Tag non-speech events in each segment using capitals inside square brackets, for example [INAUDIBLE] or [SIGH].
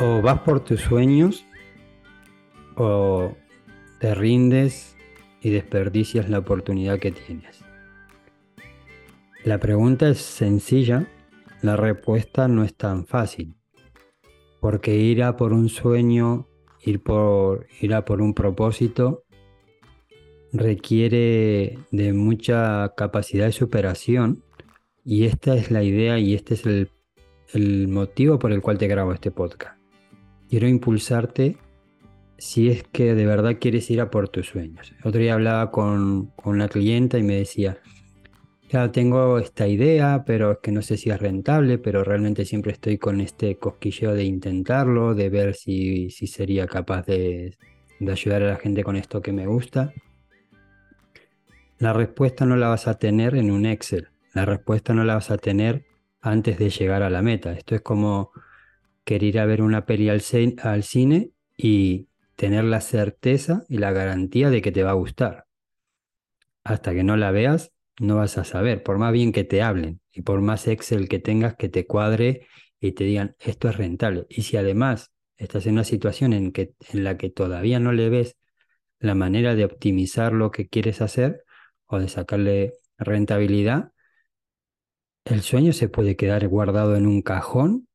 O vas por tus sueños o te rindes y desperdicias la oportunidad que tienes. La pregunta es sencilla, la respuesta no es tan fácil, porque ir a por un sueño, ir, por, a por un propósito, requiere de mucha capacidad de superación y esta es la idea y este es el motivo por el cual te grabo este podcast. Quiero impulsarte si es que de verdad quieres ir a por tus sueños. Otro día hablaba con, con una clienta y me decía, ya tengo esta idea, pero es que no sé si es rentable, pero realmente siempre estoy con este cosquilleo de intentarlo, de ver si, si sería capaz de, de ayudar a la gente con esto que me gusta. La respuesta no la vas a tener en un Excel, la respuesta no la vas a tener antes de llegar a la meta. Esto es como querer ir a ver una peli al, cine y tener la certeza y la garantía de que te va a gustar. Hasta que no la veas, no vas a saber, por más bien que te hablen y por más Excel que tengas que te cuadre y te digan esto es rentable. Y si además estás en una situación en la que todavía no le ves la manera de optimizar lo que quieres hacer o de sacarle rentabilidad, el sueño se puede quedar guardado en un cajón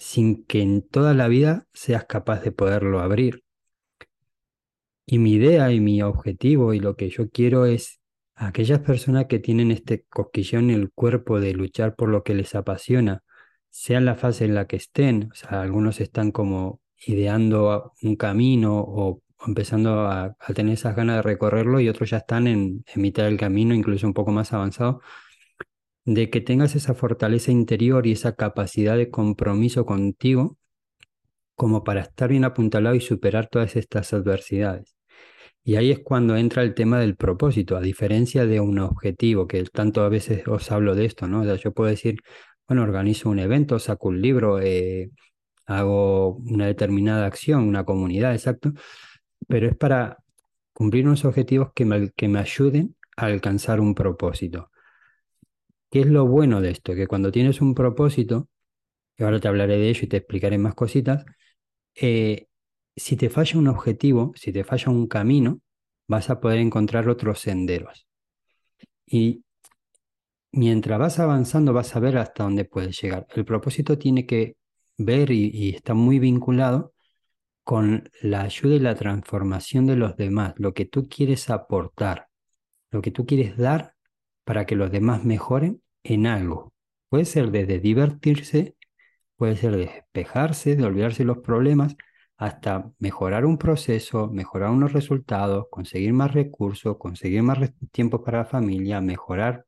sin que en toda la vida seas capaz de poderlo abrir. Y mi idea y mi objetivo y lo que yo quiero es aquellas personas que tienen este cosquillón en el cuerpo de luchar por lo que les apasiona, sea la fase en la que estén, o sea, algunos están como ideando un camino o, empezando a, tener esas ganas de recorrerlo y otros ya están en, en mitad del camino, incluso un poco más avanzado, de que tengas esa fortaleza interior y esa capacidad de compromiso contigo como para estar bien apuntalado y superar todas estas adversidades. Y ahí es cuando entra el tema del propósito, a diferencia de un objetivo, que tanto a veces os hablo de esto, ¿no? O sea, yo puedo decir, bueno, organizo un evento, saco un libro, eh, hago una determinada acción, una comunidad, exacto, pero es para cumplir unos objetivos que me, que me ayuden a alcanzar un propósito. ¿Qué es lo bueno de esto? Que cuando tienes un propósito, y ahora te hablaré de ello y te explicaré más cositas, eh, si te falla un objetivo, si te falla un camino, vas a poder encontrar otros senderos. Y mientras vas avanzando, vas a ver hasta dónde puedes llegar. El propósito tiene que ver y, está muy vinculado con la ayuda y la transformación de los demás, lo que tú quieres aportar, lo que tú quieres dar para que los demás mejoren en algo. Puede ser desde divertirse, puede ser despejarse, de olvidarse los problemas, hasta mejorar un proceso, mejorar unos resultados, conseguir más recursos, conseguir más tiempo para la familia, mejorar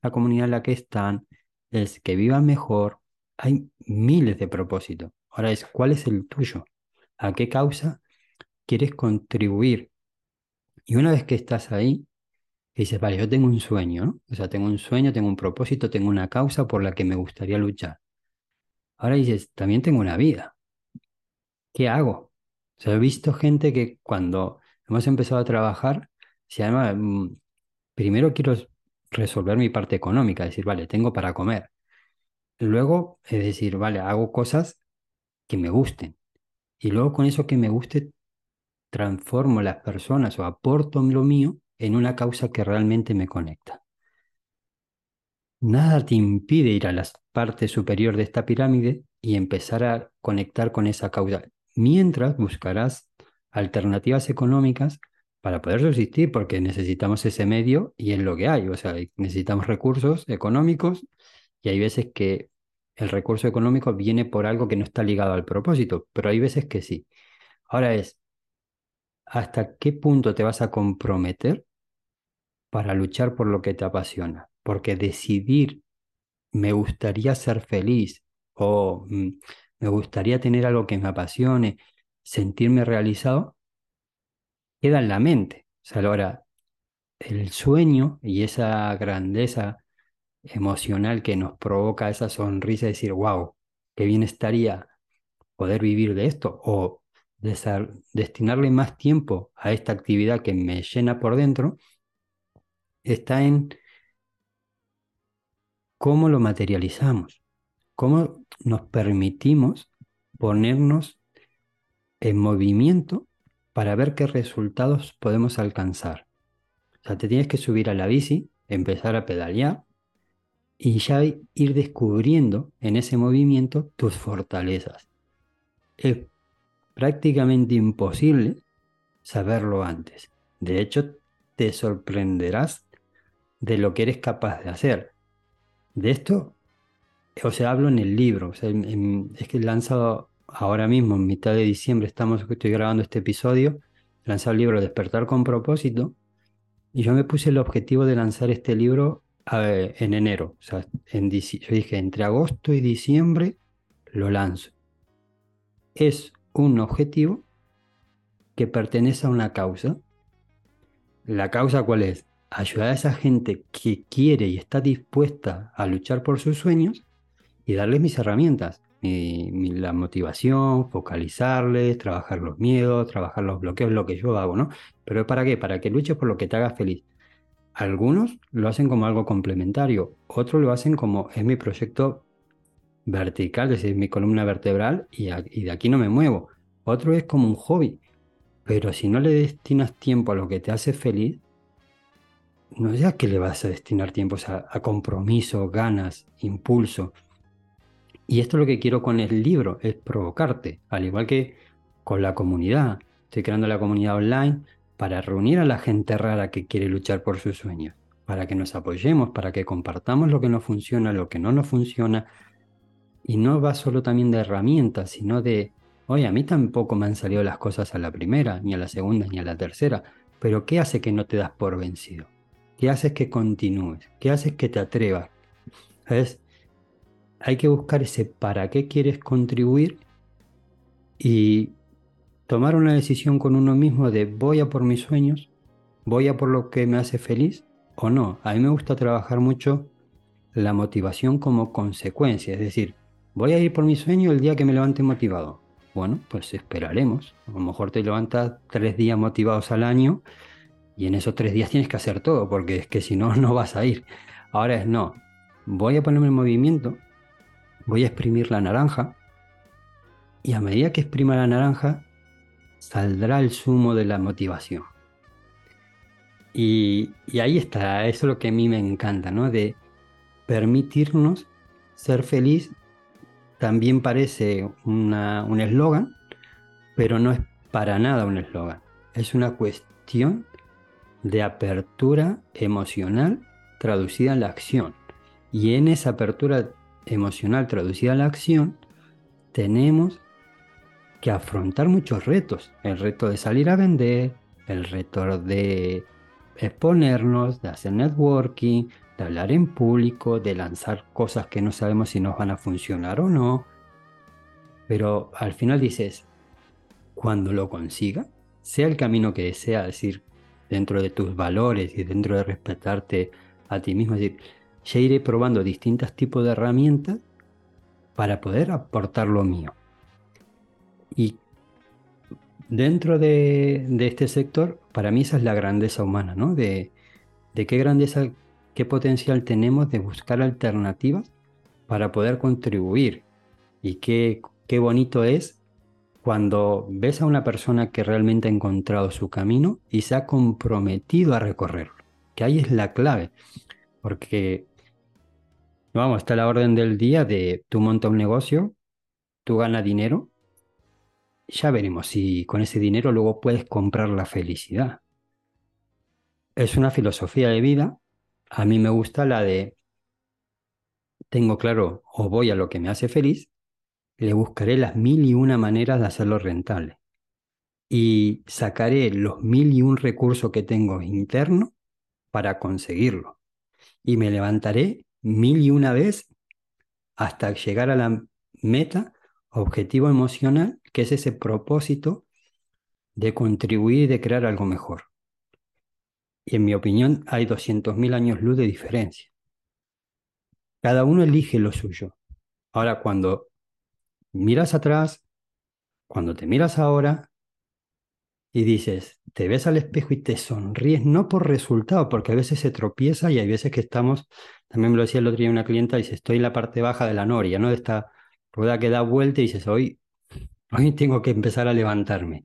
la comunidad en la que están, es que vivan mejor. Hay miles de propósitos. Ahora es, ¿cuál es el tuyo? ¿A qué causa quieres contribuir? Y una vez que estás ahí, dices, vale, yo tengo un sueño, ¿no? O sea, tengo un sueño, tengo un propósito, tengo una causa por la que me gustaría luchar. Ahora dices, también tengo una vida. ¿qué hago? O sea, he visto gente que cuando hemos empezado a trabajar, se llama, mm, primero quiero resolver mi parte económica, decir, vale, tengo para comer. Luego, es decir, vale, hago cosas que me gusten. Y luego con eso que me guste, transformo las personas o aporto lo mío en una causa que realmente me conecta. Nada te impide ir a la parte superior de esta pirámide y empezar a conectar con esa causa mientras buscarás alternativas económicas para poder subsistir, porque necesitamos ese medio y es lo que hay, o sea, necesitamos recursos económicos y hay veces que el recurso económico viene por algo que no está ligado al propósito, pero hay veces que sí. Ahora es, ¿hasta qué punto te vas a comprometer para luchar por lo que te apasiona? Porque decidir, me gustaría ser feliz o mm, me gustaría tener algo que me apasione, sentirme realizado, queda en la mente. O sea, ahora, el sueño y esa grandeza emocional que nos provoca esa sonrisa de decir, wow, qué bien estaría poder vivir de esto o destinarle más tiempo a esta actividad que me llena por dentro, está en cómo lo materializamos. ¿Cómo nos permitimos ponernos en movimiento para ver qué resultados podemos alcanzar. O sea, te tienes que subir a la bici, empezar a pedalear y ya ir descubriendo en ese movimiento tus fortalezas. Es prácticamente imposible saberlo antes. De hecho, te sorprenderás de lo que eres capaz de hacer. De esto, o sea, hablo en el libro. es que he lanzado ahora mismo, en mitad de diciembre, estamos, estoy grabando este episodio, he lanzado el libro Despertar con propósito, y yo me puse el objetivo de lanzar este libro en enero. O sea, en, yo dije, entre agosto y diciembre lo lanzo. Es un objetivo que pertenece a una causa. ¿La causa cuál es? Ayudar a esa gente que quiere y está dispuesta a luchar por sus sueños y darles mis herramientas, la motivación, focalizarles, trabajar los miedos, trabajar los bloqueos, lo que yo hago, ¿no? Pero ¿para qué? Para que luches por lo que te haga feliz. Algunos lo hacen como algo complementario, otros lo hacen como es mi proyecto vertical, es decir, mi columna vertebral y, de aquí no me muevo. Otro es como un hobby, pero si no le destinas tiempo a lo que te hace feliz, no ya que le vas a destinar tiempo a compromiso, ganas, impulso. Y esto es lo que quiero con el libro, es provocarte, al igual que con la comunidad. Estoy creando la comunidad online para reunir a la gente rara que quiere luchar por sus sueños, para que nos apoyemos, para que compartamos lo que no funciona, lo que no nos funciona. Y no va solo también de herramientas, sino de, oye, a mí tampoco me han salido las cosas a la primera, ni a la segunda, ni a la tercera, pero ¿qué hace que no te das por vencido? ¿Qué hace que continúes? ¿Qué hace que te atrevas? ¿Sabes? Hay que buscar ese para qué quieres contribuir y tomar una decisión con uno mismo de voy a por mis sueños, voy a por lo que me hace feliz o no. A mí me gusta trabajar mucho la motivación como consecuencia, es decir, voy a ir por mi sueño el día que me levante motivado. Bueno, pues esperaremos. A lo mejor te levantas tres días motivados al año y en esos tres días tienes que hacer todo, porque es que si no, [LAUGHS] no vas a ir. Ahora es no, voy a ponerme en movimiento, voy a exprimir la naranja y a medida que exprima la naranja, saldrá el zumo de la motivación. Y, ahí está, eso es lo que a mí me encanta, ¿no? De permitirnos ser feliz también parece un eslogan, pero no es para nada un eslogan. Es una cuestión de apertura emocional traducida en la acción. Y en esa apertura emocional traducida en la acción, tenemos que afrontar muchos retos. El reto de salir a vender, el reto de exponernos, de hacer networking, de hablar en público, de lanzar cosas que no sabemos si nos van a funcionar o no. Pero al final dices, cuando lo consiga, sea el camino que desea, decir, dentro de tus valores y dentro de respetarte a ti mismo, decir, ya iré probando distintos tipos de herramientas para poder aportar lo mío. Y dentro de, este sector, para mí esa es la grandeza humana, ¿no? De, qué grandeza, qué potencial tenemos de buscar alternativas para poder contribuir. Y qué, qué bonito es cuando ves a una persona que realmente ha encontrado su camino y se ha comprometido a recorrerlo. Que ahí es la clave. Porque, vamos, está la orden del día de tú montas un negocio, tú ganas dinero ya veremos si con ese dinero luego puedes comprar la felicidad. Es una filosofía de vida. A mí me gusta la de, tengo claro, o voy a lo que me hace feliz, le buscaré las mil y una maneras de hacerlo rentable. Y sacaré los mil y un recursos que tengo interno para conseguirlo. Y me levantaré mil y una vez hasta llegar a la meta objetivo emocional, que es ese propósito de contribuir y de crear algo mejor. Y en mi opinión hay 200.000 años luz de diferencia. Cada uno elige lo suyo. Ahora, cuando miras atrás, cuando te miras ahora y dices, te ves al espejo y te sonríes, no por resultado, porque a veces se tropieza y hay veces que estamos, también me lo decía el otro día una clienta, dice, estoy en la parte baja de la noria, ¿no? De esta rueda que da vuelta y dices, hoy hoy tengo que empezar a levantarme.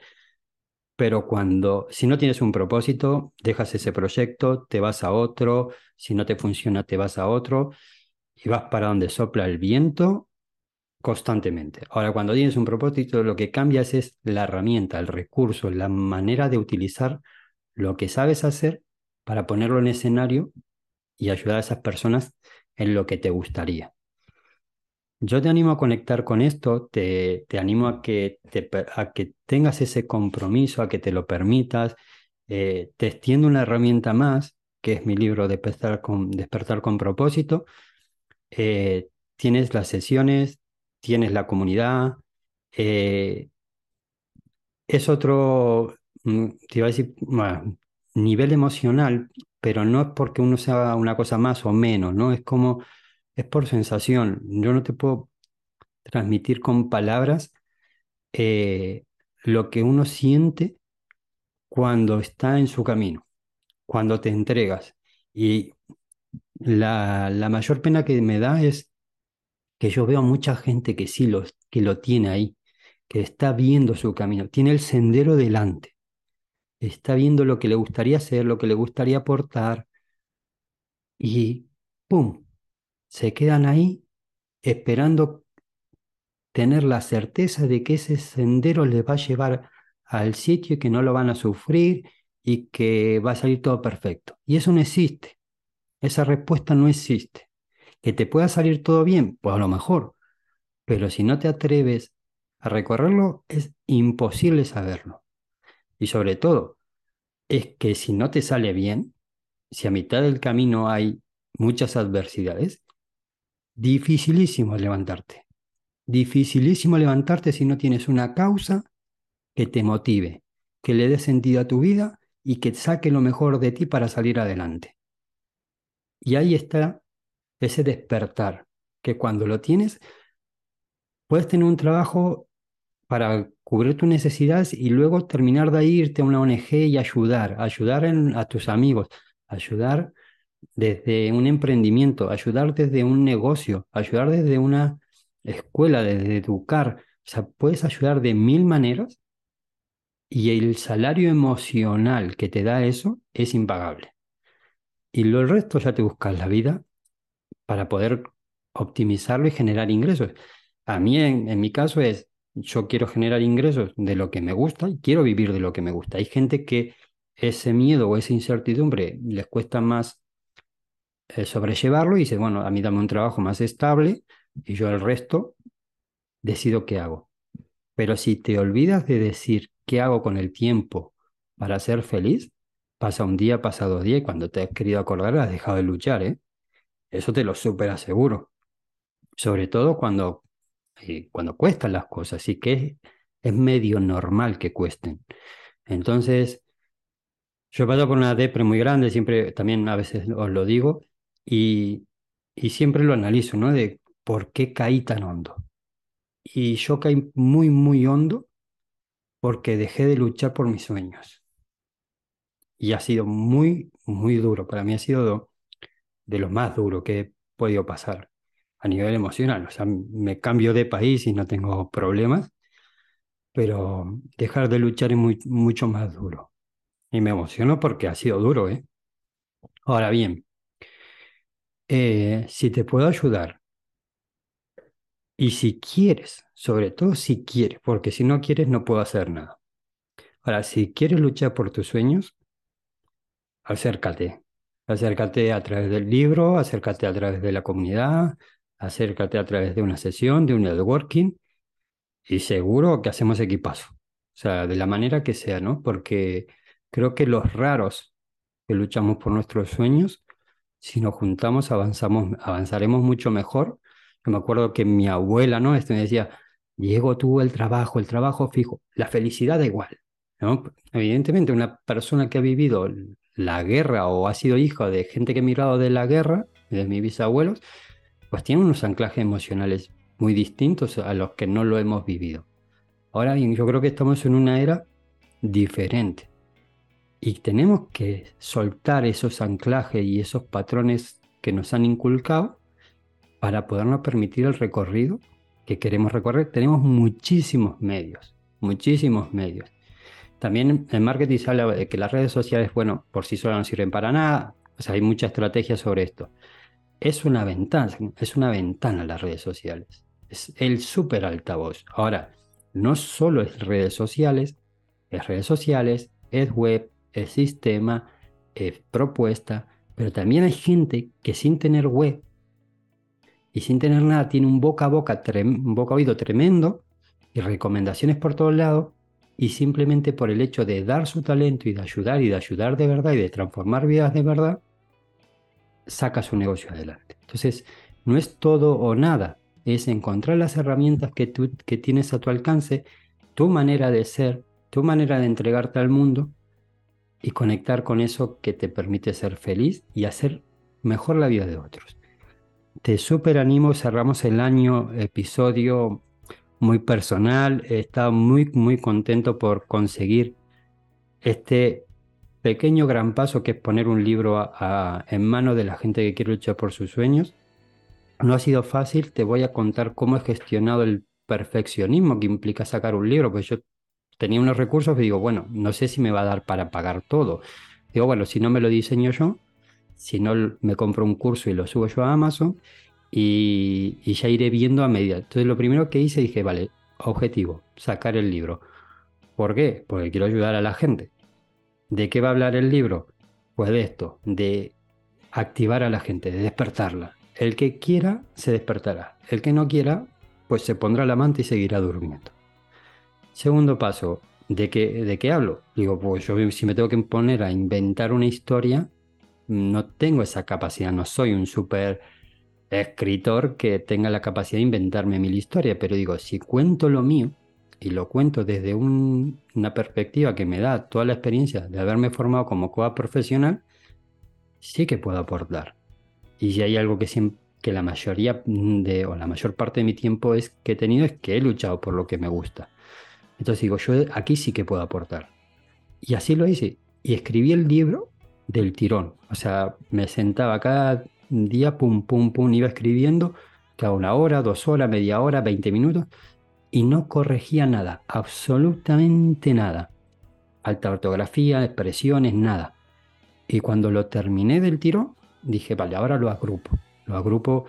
Pero cuando, si no tienes un propósito, dejas ese proyecto, te vas a otro, si no te funciona, te vas a otro y vas para donde sopla el viento constantemente. Ahora, cuando tienes un propósito, lo que cambias es la herramienta, el recurso, la manera de utilizar lo que sabes hacer para ponerlo en escenario y ayudar a esas personas en lo que te gustaría. Yo te animo a conectar con esto, te, animo a que, a que tengas ese compromiso, a que te lo permitas. Eh, te extiendo una herramienta más, que es mi libro Despertar con, Despertar con propósito. Eh, tienes las sesiones, tienes la comunidad. Eh, es otro, mm, te iba a decir, nivel emocional, pero no es porque uno sea una cosa más o menos, ¿no? Es como, es por sensación. Yo no te puedo transmitir con palabras eh, lo que uno siente cuando está en su camino, cuando te entregas. Y la, la mayor pena que me da es que yo veo mucha gente que sí lo, que lo tiene ahí, que está viendo su camino, tiene el sendero delante, está viendo lo que le gustaría hacer, lo que le gustaría aportar, y ¡pum! Se quedan ahí esperando tener la certeza de que ese sendero les va a llevar al sitio y que no lo van a sufrir y que va a salir todo perfecto. Y eso no existe. Esa respuesta no existe. Que te pueda salir todo bien, pues a lo mejor. Pero si no te atreves a recorrerlo, es imposible saberlo. Y sobre todo, es que si no te sale bien, si a mitad del camino hay muchas adversidades, dificilísimo levantarte. Dificilísimo levantarte si no tienes una causa que te motive, que le dé sentido a tu vida y que saque lo mejor de ti para salir adelante. Y ahí está ese despertar, que cuando lo tienes, puedes tener un trabajo para cubrir tus necesidades y luego terminar de irte a una ONG y ayudar, ayudar a tus amigos, ayudar desde un emprendimiento, ayudar desde un negocio, ayudar desde una escuela, desde educar. O sea, puedes ayudar de mil maneras y el salario emocional que te da eso es impagable. Y lo el resto ya te buscas la vida para poder optimizarlo y generar ingresos. A mí, en, mi caso, es yo quiero generar ingresos de lo que me gusta y quiero vivir de lo que me gusta. Hay gente que ese miedo o esa incertidumbre les cuesta más eh, sobrellevarlo y dice, bueno, a mí dame un trabajo más estable y yo el resto decido qué hago. Pero si te olvidas de decir qué hago con el tiempo para ser feliz, pasa un día, pasa dos días y cuando te has querido acordar has dejado de luchar, ¿eh? Eso te lo súper aseguro. Sobre todo cuando, eh, cuando cuestan las cosas, y que es, medio normal que cuesten. Entonces, yo he pasado por una depre muy grande, siempre también a veces os lo digo, y, y siempre lo analizo, ¿no? De por qué caí tan hondo. Y yo caí muy, muy hondo porque dejé de luchar por mis sueños. Y ha sido muy, muy duro. Para mí ha sido de lo más duro que he podido pasar a nivel emocional. O sea, me cambio de país y no tengo problemas, pero dejar de luchar es mucho más duro. Y me emociono porque ha sido duro, ¿eh? Ahora bien, eh, si te puedo ayudar y si quieres, sobre todo si quieres, porque si no quieres no puedo hacer nada. Ahora, si quieres luchar por tus sueños, acércate. Acércate a través del libro, acércate a través de la comunidad, acércate a través de una sesión, de un networking, y seguro que hacemos equipazo. O sea, de la manera que sea, ¿no? Porque creo que los raros que luchamos por nuestros sueños, si nos juntamos, avanzamos, avanzaremos mucho mejor. Yo me acuerdo que mi abuela, ¿no? Este me decía, Diego tuvo el trabajo, el trabajo fijo, la felicidad da igual, ¿no? Evidentemente, una persona que ha vivido la guerra o ha sido hijo de gente que ha mirado de la guerra, de mis bisabuelos, pues tiene unos anclajes emocionales muy distintos a los que no lo hemos vivido. Ahora bien, yo creo que estamos en una era diferente y tenemos que soltar esos anclajes y esos patrones que nos han inculcado para podernos permitir el recorrido que queremos recorrer, tenemos muchísimos medios, muchísimos medios. También en marketing se habla de que las redes sociales, bueno, por sí solas no sirven para nada, o sea, hay mucha estrategia sobre esto. Es una ventana, es una ventana las redes sociales. Es el súper altavoz. Ahora, no solo es redes sociales, es redes sociales, es web, es sistema, es propuesta, pero también hay gente que sin tener web y sin tener nada tiene un boca a boca, un boca a oído tremendo y recomendaciones por todos lados y simplemente por el hecho de dar su talento y de ayudar y de ayudar de verdad y de transformar vidas de verdad, saca su negocio adelante. Entonces, no es todo o nada, es encontrar las herramientas que, tú, que tienes a tu alcance, tu manera de ser, tu manera de entregarte al mundo y conectar con eso que te permite ser feliz y hacer mejor la vida de otros. Te súper animo, cerramos el año episodio muy personal, he estado muy, muy contento por conseguir este pequeño gran paso que es poner un libro en manos de la gente que quiere luchar por sus sueños. No ha sido fácil, te voy a contar cómo he gestionado el perfeccionismo que implica sacar un libro, pues yo tenía unos recursos y digo, bueno, no sé si me va a dar para pagar todo. Digo, bueno, si no me lo diseño yo, si no me compro un curso y lo subo yo a Amazon, y, ya iré viendo a medida. Entonces lo primero que hice dije, vale, objetivo, sacar el libro. ¿Por qué? Porque quiero ayudar a la gente. ¿De qué va a hablar el libro? Pues de esto, de activar a la gente, de despertarla. El que quiera se despertará. El que no quiera, pues se pondrá la manta y seguirá durmiendo. Segundo paso, ¿de qué, de qué hablo? Digo, pues yo si me tengo que poner a inventar una historia, no tengo esa capacidad, no soy un súper escritor que tenga la capacidad de inventarme mil historias, pero digo, si cuento lo mío y lo cuento desde una perspectiva que me da toda la experiencia de haberme formado como coa profesional, sí que puedo aportar. Y si hay algo que, que la mayoría o la mayor parte de mi tiempo es que he tenido es que he luchado por lo que me gusta. Entonces digo, yo aquí sí que puedo aportar. Y así lo hice. Y escribí el libro del tirón. O sea, me sentaba cada día, pum, pum, pum, iba escribiendo cada una hora, dos horas, media hora, 20 minutos, y no corregía nada, absolutamente nada. Alta ortografía, expresiones, nada. Y cuando lo terminé del tiro, dije, vale, ahora lo agrupo. Lo agrupo,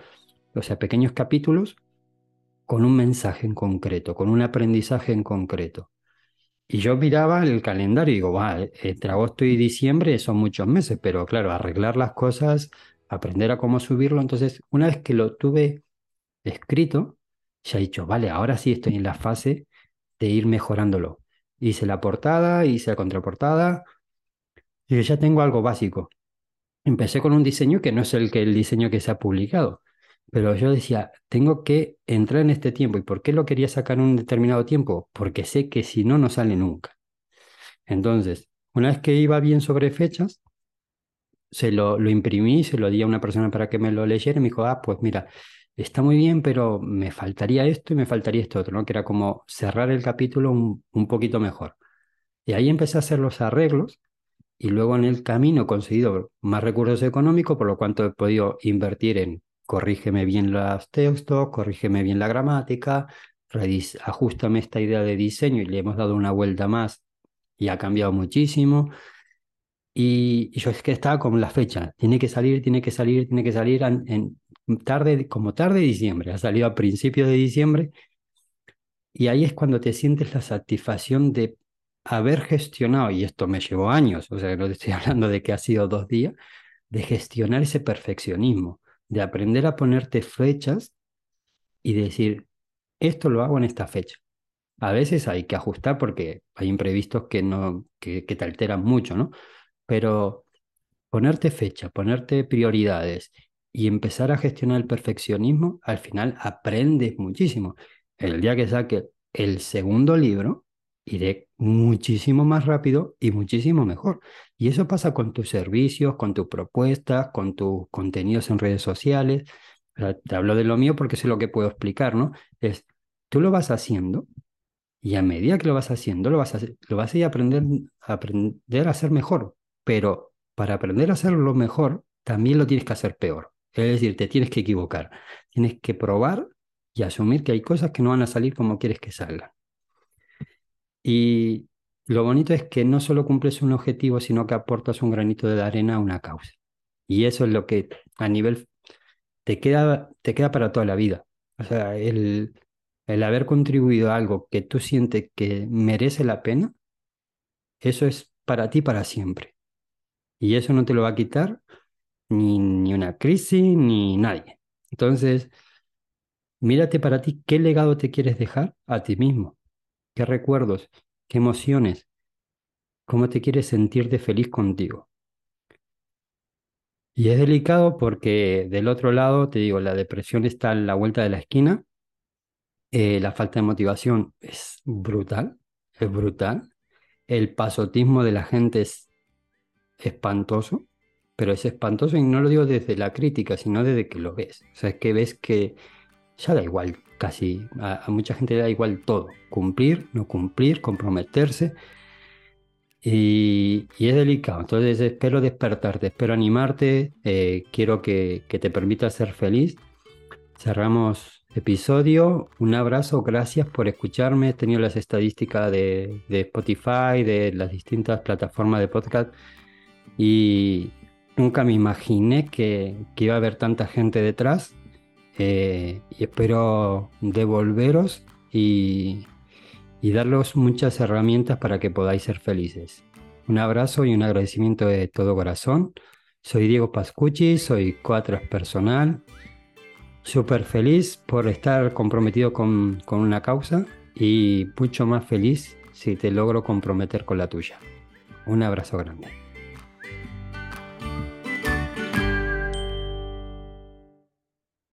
o sea, pequeños capítulos con un mensaje en concreto, con un aprendizaje en concreto. Y yo miraba el calendario y digo, va, entre agosto y diciembre son muchos meses, pero claro, arreglar las cosas aprender a cómo subirlo. Entonces, una vez que lo tuve escrito, ya he dicho, vale, ahora sí estoy en la fase de ir mejorándolo. Hice la portada, hice la contraportada, y ya tengo algo básico. Empecé con un diseño que no es el, que, el diseño que se ha publicado, pero yo decía, tengo que entrar en este tiempo. ¿Y por qué lo quería sacar en un determinado tiempo? Porque sé que si no, no sale nunca. Entonces, una vez que iba bien sobre fechas, se lo, lo imprimí, se lo di a una persona para que me lo leyera y me dijo, ah, pues mira, está muy bien, pero me faltaría esto y me faltaría esto otro, ¿no? Que era como cerrar el capítulo un, un poquito mejor. Y ahí empecé a hacer los arreglos y luego en el camino he conseguido más recursos económicos, por lo cual he podido invertir en corrígeme bien los textos, corrígeme bien la gramática, ajustame esta idea de diseño y le hemos dado una vuelta más y ha cambiado muchísimo. Y, yo es que estaba con la fecha, tiene que salir, tiene que salir, tiene que salir en, tarde, como tarde de diciembre, ha salido a principios de diciembre. Y ahí es cuando te sientes la satisfacción de haber gestionado, y esto me llevó años, o sea, no estoy [LAUGHS] hablando de que ha sido dos días, de gestionar ese perfeccionismo, de aprender a ponerte fechas y decir, esto lo hago en esta fecha. A veces hay que ajustar porque hay imprevistos que, no, que, que te alteran mucho, ¿no? Pero ponerte fecha, ponerte prioridades y empezar a gestionar el perfeccionismo, al final aprendes muchísimo. El día que saque el segundo libro, iré muchísimo más rápido y muchísimo mejor. Y eso pasa con tus servicios, con tus propuestas, con tus contenidos en redes sociales. Te hablo de lo mío porque sé lo que puedo explicar, ¿no? Es, tú lo vas haciendo y a medida que lo vas haciendo, lo vas a, lo vas a aprender, aprender a ser mejor pero para aprender a hacerlo mejor, también lo tienes que hacer peor. Es decir, te tienes que equivocar. Tienes que probar y asumir que hay cosas que no van a salir como quieres que salgan. Y lo bonito es que no solo cumples un objetivo, sino que aportas un granito de arena a una causa. Y eso es lo que a nivel te queda, te queda para toda la vida. O sea, el, el haber contribuido a algo que tú sientes que merece la pena, eso es para ti para siempre. Y eso no te lo va a quitar ni, ni una crisis ni nadie. Entonces, mírate para ti qué legado te quieres dejar a ti mismo, qué recuerdos, qué emociones, cómo te quieres sentir de feliz contigo. Y es delicado porque del otro lado, te digo, la depresión está a la vuelta de la esquina, eh, la falta de motivación es brutal, es brutal, el pasotismo de la gente es espantoso, pero es espantoso y no lo digo desde la crítica, sino desde que lo ves. O sea, es que ves que ya da igual casi, a, mucha gente le da igual todo, cumplir, no cumplir, comprometerse. Y, es delicado, entonces espero despertarte, espero animarte, eh, quiero que, te permita ser feliz. Cerramos episodio, un abrazo, gracias por escucharme, he tenido las estadísticas de, de Spotify, de las distintas plataformas de podcast y nunca me imaginé que, iba a haber tanta gente detrás eh, y espero devolveros y, y darles muchas herramientas para que podáis ser felices. Un abrazo y un agradecimiento de todo corazón. Soy Diego Pascucci, soy coach personal. Súper feliz por estar comprometido con, con una causa y mucho más feliz si te logro comprometer con la tuya. Un abrazo grande.